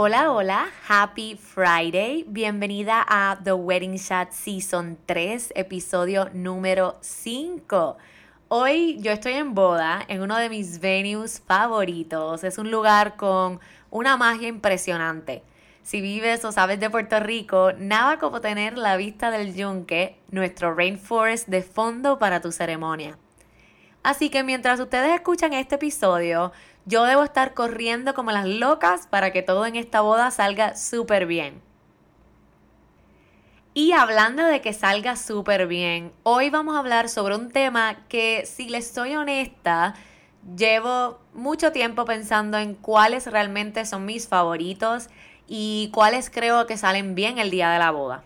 Hola, hola, happy Friday. Bienvenida a The Wedding Chat Season 3, episodio número 5. Hoy yo estoy en boda en uno de mis venues favoritos. Es un lugar con una magia impresionante. Si vives o sabes de Puerto Rico, nada como tener la vista del yunque, nuestro rainforest de fondo para tu ceremonia. Así que mientras ustedes escuchan este episodio, yo debo estar corriendo como las locas para que todo en esta boda salga súper bien. Y hablando de que salga súper bien, hoy vamos a hablar sobre un tema que, si les soy honesta, llevo mucho tiempo pensando en cuáles realmente son mis favoritos y cuáles creo que salen bien el día de la boda.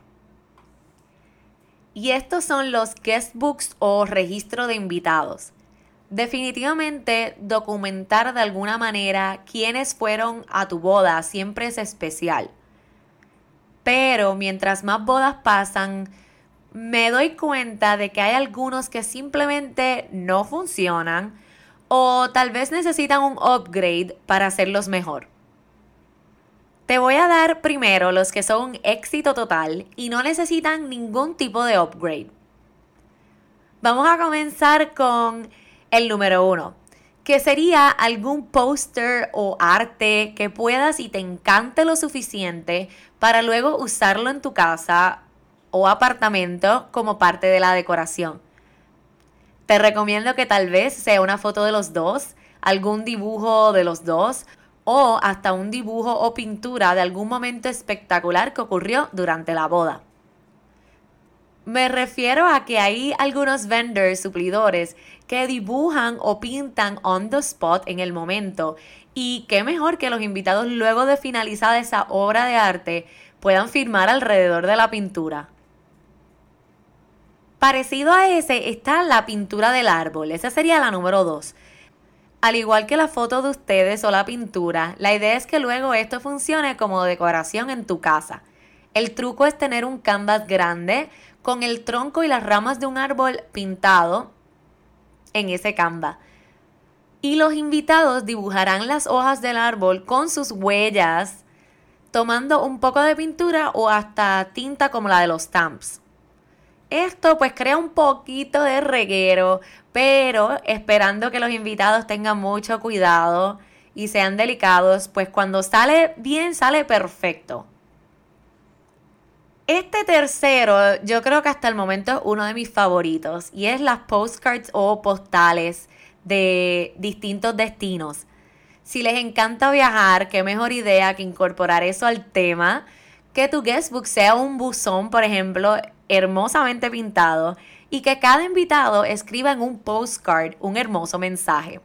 Y estos son los guestbooks o registro de invitados. Definitivamente documentar de alguna manera quiénes fueron a tu boda siempre es especial. Pero mientras más bodas pasan, me doy cuenta de que hay algunos que simplemente no funcionan o tal vez necesitan un upgrade para hacerlos mejor. Te voy a dar primero los que son un éxito total y no necesitan ningún tipo de upgrade. Vamos a comenzar con el número uno, que sería algún póster o arte que puedas y te encante lo suficiente para luego usarlo en tu casa o apartamento como parte de la decoración. Te recomiendo que tal vez sea una foto de los dos, algún dibujo de los dos o hasta un dibujo o pintura de algún momento espectacular que ocurrió durante la boda. Me refiero a que hay algunos vendors, suplidores, que dibujan o pintan on the spot en el momento. Y qué mejor que los invitados luego de finalizada esa obra de arte puedan firmar alrededor de la pintura. Parecido a ese está la pintura del árbol, esa sería la número 2. Al igual que la foto de ustedes o la pintura, la idea es que luego esto funcione como decoración en tu casa. El truco es tener un canvas grande con el tronco y las ramas de un árbol pintado en ese canvas. Y los invitados dibujarán las hojas del árbol con sus huellas, tomando un poco de pintura o hasta tinta como la de los stamps. Esto pues crea un poquito de reguero, pero esperando que los invitados tengan mucho cuidado y sean delicados, pues cuando sale bien, sale perfecto. Este tercero, yo creo que hasta el momento es uno de mis favoritos y es las postcards o postales de distintos destinos. Si les encanta viajar, qué mejor idea que incorporar eso al tema, que tu guestbook sea un buzón, por ejemplo, hermosamente pintado y que cada invitado escriba en un postcard un hermoso mensaje.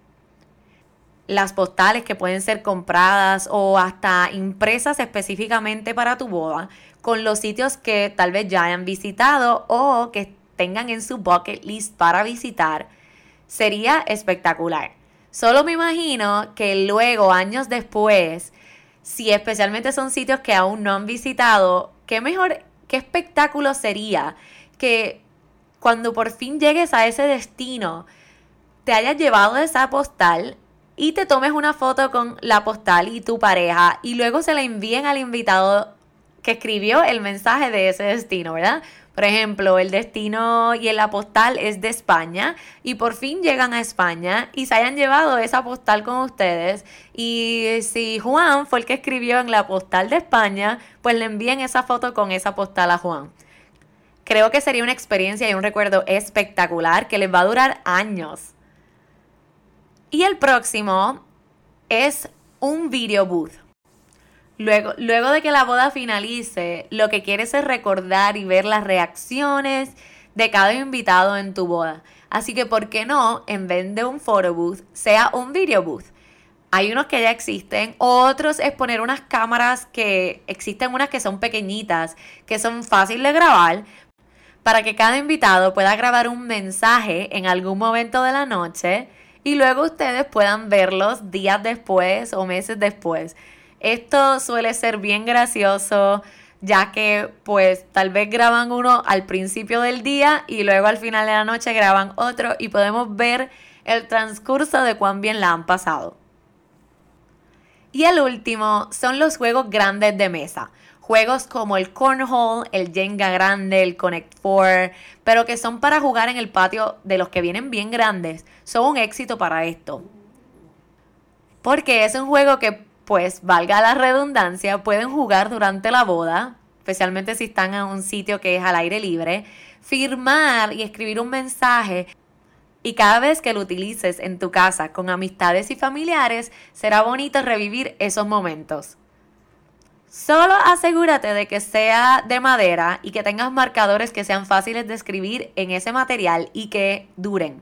Las postales que pueden ser compradas o hasta impresas específicamente para tu boda con los sitios que tal vez ya hayan visitado o que tengan en su bucket list para visitar, sería espectacular. Solo me imagino que luego, años después, si especialmente son sitios que aún no han visitado, qué mejor, qué espectáculo sería que cuando por fin llegues a ese destino, te hayas llevado esa postal y te tomes una foto con la postal y tu pareja y luego se la envíen al invitado que escribió el mensaje de ese destino, ¿verdad? Por ejemplo, el destino y la postal es de España y por fin llegan a España y se hayan llevado esa postal con ustedes. Y si Juan fue el que escribió en la postal de España, pues le envíen esa foto con esa postal a Juan. Creo que sería una experiencia y un recuerdo espectacular que les va a durar años. Y el próximo es un video booth. Luego, luego de que la boda finalice, lo que quieres es recordar y ver las reacciones de cada invitado en tu boda. Así que, ¿por qué no, en vez de un photo booth, sea un video booth? Hay unos que ya existen, otros es poner unas cámaras que existen unas que son pequeñitas, que son fáciles de grabar, para que cada invitado pueda grabar un mensaje en algún momento de la noche y luego ustedes puedan verlos días después o meses después. Esto suele ser bien gracioso ya que pues tal vez graban uno al principio del día y luego al final de la noche graban otro y podemos ver el transcurso de cuán bien la han pasado. Y el último son los juegos grandes de mesa. Juegos como el Cornhole, el Jenga grande, el Connect Four, pero que son para jugar en el patio de los que vienen bien grandes, son un éxito para esto. Porque es un juego que pues valga la redundancia, pueden jugar durante la boda, especialmente si están en un sitio que es al aire libre, firmar y escribir un mensaje. Y cada vez que lo utilices en tu casa con amistades y familiares, será bonito revivir esos momentos. Solo asegúrate de que sea de madera y que tengas marcadores que sean fáciles de escribir en ese material y que duren.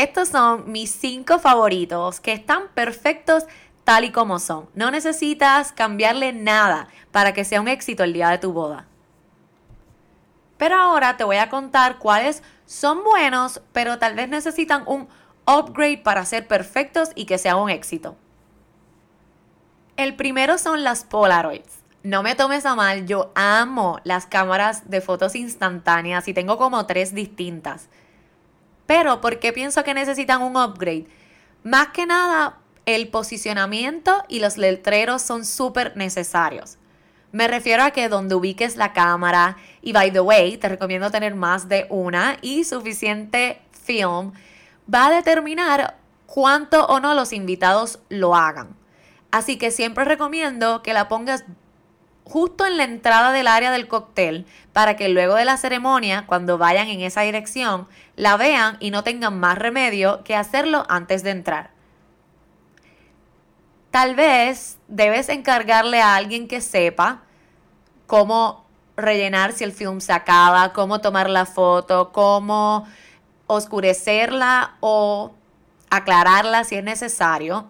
Estos son mis cinco favoritos que están perfectos tal y como son. No necesitas cambiarle nada para que sea un éxito el día de tu boda. Pero ahora te voy a contar cuáles son buenos, pero tal vez necesitan un upgrade para ser perfectos y que sea un éxito. El primero son las Polaroids. No me tomes a mal, yo amo las cámaras de fotos instantáneas y tengo como tres distintas. Pero ¿por qué pienso que necesitan un upgrade? Más que nada, el posicionamiento y los letreros son súper necesarios. Me refiero a que donde ubiques la cámara, y by the way, te recomiendo tener más de una y suficiente film, va a determinar cuánto o no los invitados lo hagan. Así que siempre recomiendo que la pongas justo en la entrada del área del cóctel para que luego de la ceremonia, cuando vayan en esa dirección, la vean y no tengan más remedio que hacerlo antes de entrar. Tal vez debes encargarle a alguien que sepa cómo rellenar si el film se acaba, cómo tomar la foto, cómo oscurecerla o aclararla si es necesario.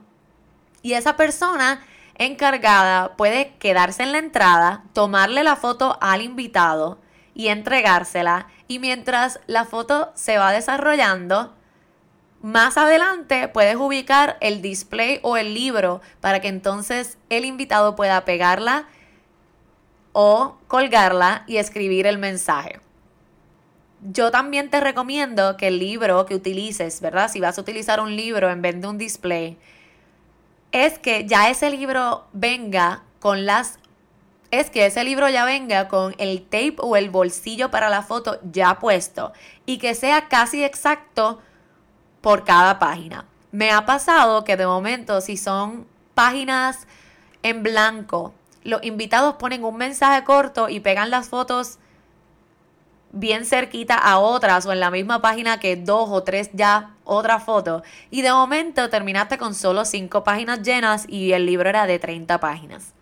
Y esa persona encargada puede quedarse en la entrada, tomarle la foto al invitado y entregársela. Y mientras la foto se va desarrollando, más adelante puedes ubicar el display o el libro para que entonces el invitado pueda pegarla o colgarla y escribir el mensaje. Yo también te recomiendo que el libro que utilices, ¿verdad? Si vas a utilizar un libro en vez de un display, es que ya ese libro venga con las es que ese libro ya venga con el tape o el bolsillo para la foto ya puesto y que sea casi exacto por cada página. Me ha pasado que de momento si son páginas en blanco, los invitados ponen un mensaje corto y pegan las fotos bien cerquita a otras o en la misma página que dos o tres ya otra foto y de momento terminaste con solo cinco páginas llenas y el libro era de 30 páginas.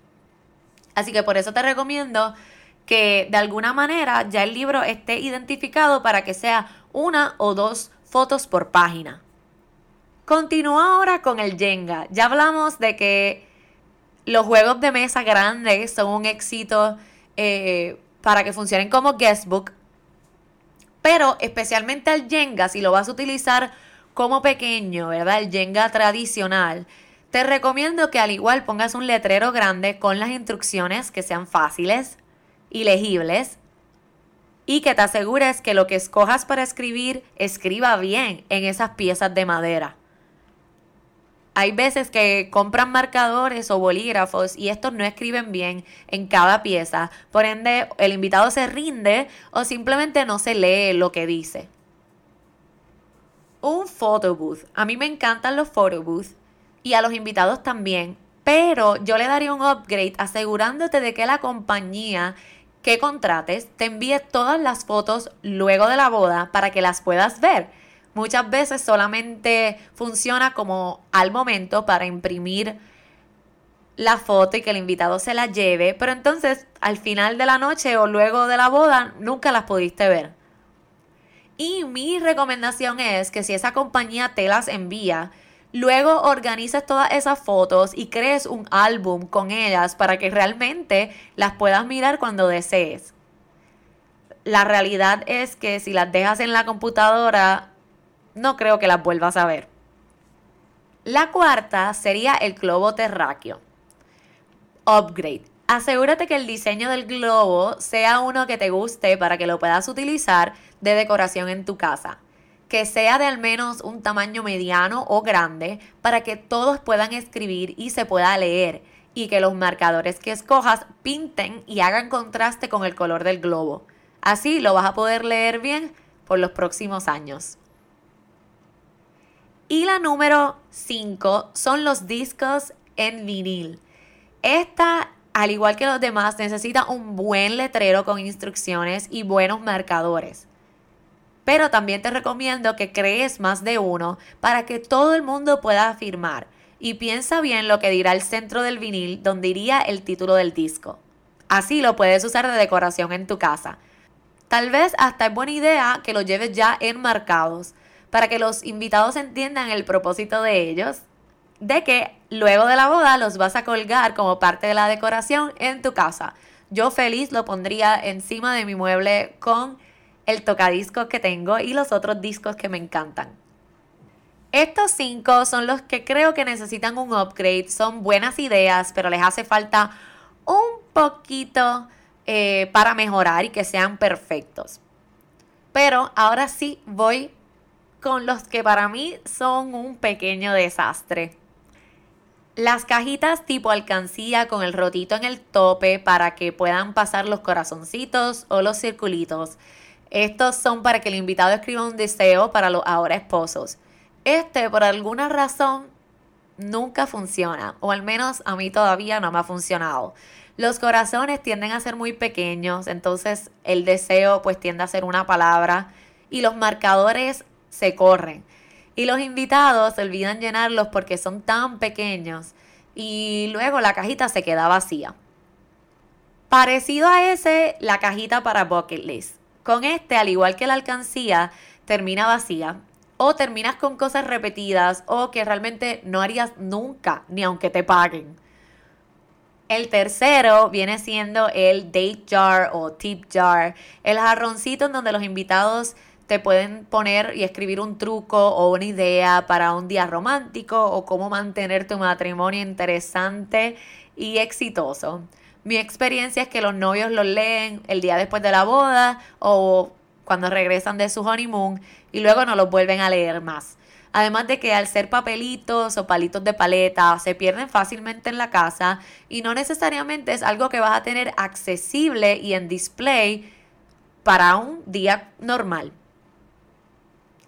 Así que por eso te recomiendo que de alguna manera ya el libro esté identificado para que sea una o dos fotos por página. Continúa ahora con el Jenga. Ya hablamos de que los juegos de mesa grandes son un éxito eh, para que funcionen como guestbook, pero especialmente al Jenga, si lo vas a utilizar como pequeño, ¿verdad? El Jenga tradicional. Te recomiendo que al igual pongas un letrero grande con las instrucciones que sean fáciles y legibles y que te asegures que lo que escojas para escribir escriba bien en esas piezas de madera. Hay veces que compran marcadores o bolígrafos y estos no escriben bien en cada pieza, por ende el invitado se rinde o simplemente no se lee lo que dice. Un photo booth. A mí me encantan los photo booths y a los invitados también, pero yo le daría un upgrade asegurándote de que la compañía que contrates te envíe todas las fotos luego de la boda para que las puedas ver. Muchas veces solamente funciona como al momento para imprimir la foto y que el invitado se la lleve, pero entonces al final de la noche o luego de la boda nunca las pudiste ver. Y mi recomendación es que si esa compañía te las envía, Luego organizas todas esas fotos y crees un álbum con ellas para que realmente las puedas mirar cuando desees. La realidad es que si las dejas en la computadora, no creo que las vuelvas a ver. La cuarta sería el globo terráqueo. Upgrade. Asegúrate que el diseño del globo sea uno que te guste para que lo puedas utilizar de decoración en tu casa que sea de al menos un tamaño mediano o grande para que todos puedan escribir y se pueda leer y que los marcadores que escojas pinten y hagan contraste con el color del globo. Así lo vas a poder leer bien por los próximos años. Y la número 5 son los discos en vinil. Esta, al igual que los demás, necesita un buen letrero con instrucciones y buenos marcadores pero también te recomiendo que crees más de uno para que todo el mundo pueda firmar. Y piensa bien lo que dirá el centro del vinil donde iría el título del disco. Así lo puedes usar de decoración en tu casa. Tal vez hasta es buena idea que lo lleves ya enmarcados para que los invitados entiendan el propósito de ellos, de que luego de la boda los vas a colgar como parte de la decoración en tu casa. Yo feliz lo pondría encima de mi mueble con el tocadiscos que tengo y los otros discos que me encantan. Estos cinco son los que creo que necesitan un upgrade. Son buenas ideas, pero les hace falta un poquito eh, para mejorar y que sean perfectos. Pero ahora sí voy con los que para mí son un pequeño desastre. Las cajitas tipo alcancía con el rotito en el tope para que puedan pasar los corazoncitos o los circulitos. Estos son para que el invitado escriba un deseo para los ahora esposos. Este, por alguna razón, nunca funciona, o al menos a mí todavía no me ha funcionado. Los corazones tienden a ser muy pequeños, entonces el deseo pues tiende a ser una palabra y los marcadores se corren. Y los invitados se olvidan llenarlos porque son tan pequeños y luego la cajita se queda vacía. Parecido a ese, la cajita para bucket list. Con este, al igual que la alcancía, termina vacía o terminas con cosas repetidas o que realmente no harías nunca, ni aunque te paguen. El tercero viene siendo el date jar o tip jar, el jarroncito en donde los invitados te pueden poner y escribir un truco o una idea para un día romántico o cómo mantener tu matrimonio interesante y exitoso. Mi experiencia es que los novios los leen el día después de la boda o cuando regresan de su honeymoon y luego no los vuelven a leer más. Además de que al ser papelitos o palitos de paleta se pierden fácilmente en la casa y no necesariamente es algo que vas a tener accesible y en display para un día normal.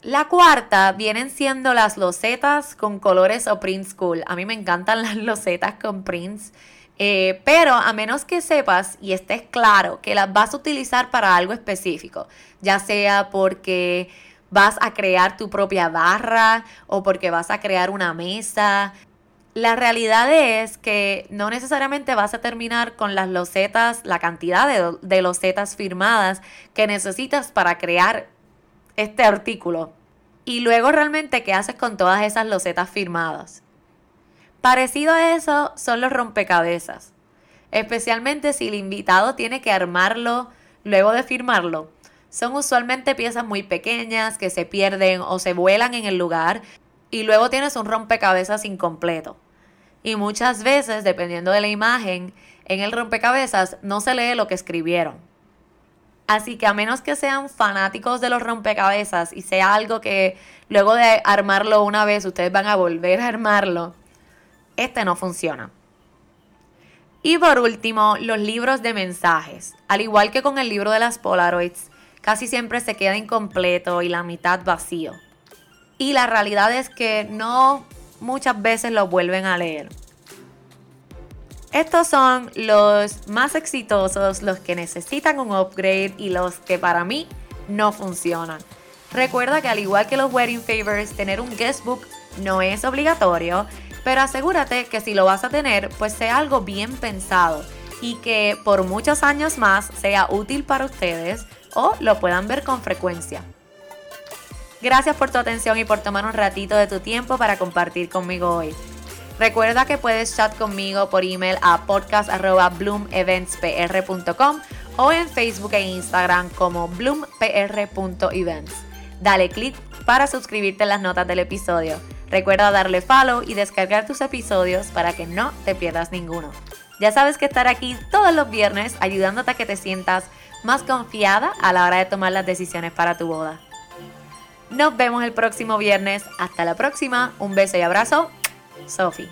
La cuarta vienen siendo las losetas con colores o print school. A mí me encantan las losetas con prints. Eh, pero a menos que sepas y estés claro que las vas a utilizar para algo específico, ya sea porque vas a crear tu propia barra o porque vas a crear una mesa. La realidad es que no necesariamente vas a terminar con las losetas, la cantidad de, de losetas firmadas que necesitas para crear este artículo. Y luego realmente, ¿qué haces con todas esas losetas firmadas? Parecido a eso son los rompecabezas, especialmente si el invitado tiene que armarlo luego de firmarlo. Son usualmente piezas muy pequeñas que se pierden o se vuelan en el lugar y luego tienes un rompecabezas incompleto. Y muchas veces, dependiendo de la imagen, en el rompecabezas no se lee lo que escribieron. Así que a menos que sean fanáticos de los rompecabezas y sea algo que luego de armarlo una vez ustedes van a volver a armarlo, este no funciona. Y por último, los libros de mensajes. Al igual que con el libro de las Polaroids, casi siempre se queda incompleto y la mitad vacío. Y la realidad es que no muchas veces lo vuelven a leer. Estos son los más exitosos, los que necesitan un upgrade y los que para mí no funcionan. Recuerda que al igual que los wedding favors, tener un guestbook no es obligatorio, pero asegúrate que si lo vas a tener, pues sea algo bien pensado y que por muchos años más sea útil para ustedes o lo puedan ver con frecuencia. Gracias por tu atención y por tomar un ratito de tu tiempo para compartir conmigo hoy. Recuerda que puedes chat conmigo por email a podcast.bloomeventspr.com o en Facebook e Instagram como bloompr.events. Dale click para suscribirte a las notas del episodio. Recuerda darle follow y descargar tus episodios para que no te pierdas ninguno. Ya sabes que estar aquí todos los viernes ayudándote a que te sientas más confiada a la hora de tomar las decisiones para tu boda. Nos vemos el próximo viernes. Hasta la próxima. Un beso y abrazo. Sophie.